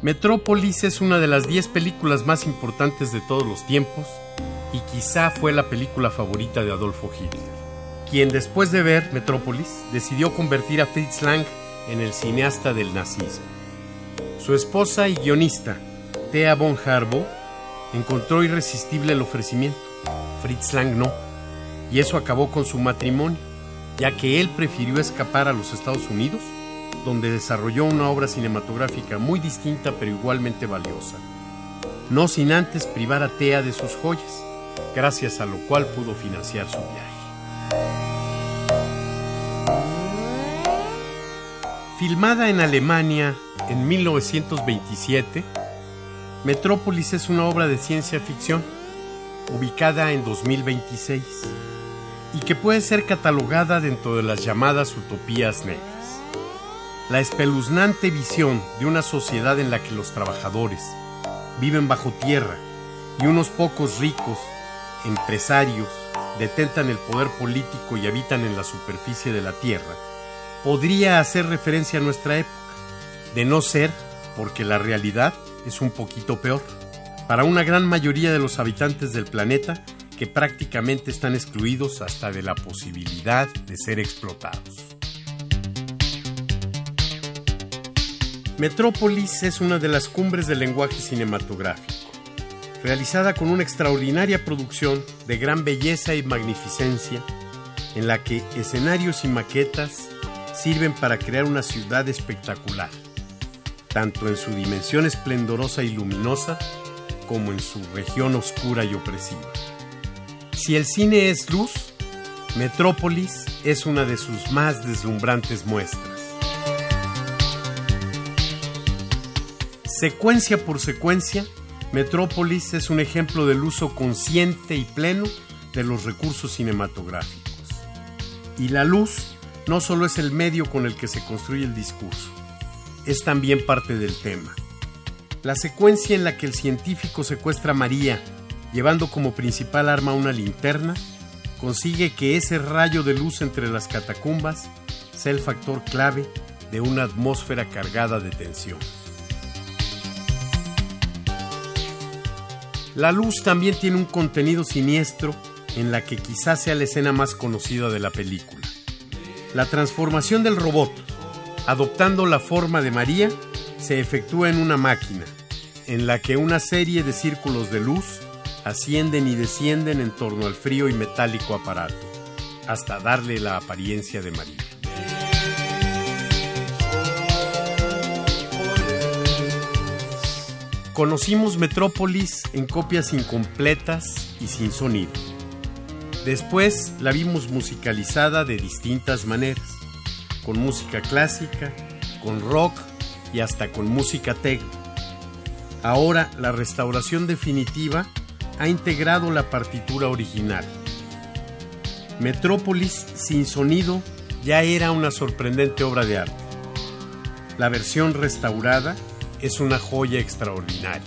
Metrópolis es una de las 10 películas más importantes de todos los tiempos y quizá fue la película favorita de Adolfo Hitler, quien después de ver Metrópolis decidió convertir a Fritz Lang en el cineasta del nazismo. Su esposa y guionista, Thea von Harbo, encontró irresistible el ofrecimiento. Fritz Lang no, y eso acabó con su matrimonio, ya que él prefirió escapar a los Estados Unidos donde desarrolló una obra cinematográfica muy distinta pero igualmente valiosa, no sin antes privar a Tea de sus joyas, gracias a lo cual pudo financiar su viaje. Filmada en Alemania en 1927, Metrópolis es una obra de ciencia ficción ubicada en 2026 y que puede ser catalogada dentro de las llamadas utopías negras la espeluznante visión de una sociedad en la que los trabajadores viven bajo tierra y unos pocos ricos, empresarios, detentan el poder político y habitan en la superficie de la tierra, podría hacer referencia a nuestra época, de no ser porque la realidad es un poquito peor para una gran mayoría de los habitantes del planeta que prácticamente están excluidos hasta de la posibilidad de ser explotados. Metrópolis es una de las cumbres del lenguaje cinematográfico, realizada con una extraordinaria producción de gran belleza y magnificencia, en la que escenarios y maquetas sirven para crear una ciudad espectacular, tanto en su dimensión esplendorosa y luminosa como en su región oscura y opresiva. Si el cine es luz, Metrópolis es una de sus más deslumbrantes muestras. Secuencia por secuencia, Metrópolis es un ejemplo del uso consciente y pleno de los recursos cinematográficos. Y la luz no solo es el medio con el que se construye el discurso, es también parte del tema. La secuencia en la que el científico secuestra a María, llevando como principal arma una linterna, consigue que ese rayo de luz entre las catacumbas sea el factor clave de una atmósfera cargada de tensión. La luz también tiene un contenido siniestro en la que quizás sea la escena más conocida de la película. La transformación del robot, adoptando la forma de María, se efectúa en una máquina, en la que una serie de círculos de luz ascienden y descienden en torno al frío y metálico aparato, hasta darle la apariencia de María. Conocimos Metrópolis en copias incompletas y sin sonido. Después la vimos musicalizada de distintas maneras, con música clásica, con rock y hasta con música techno. Ahora la restauración definitiva ha integrado la partitura original. Metrópolis sin sonido ya era una sorprendente obra de arte. La versión restaurada es una joya extraordinaria.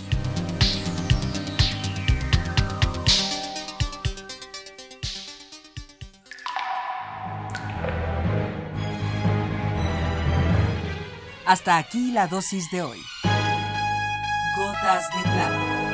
Hasta aquí la dosis de hoy. Gotas de plata.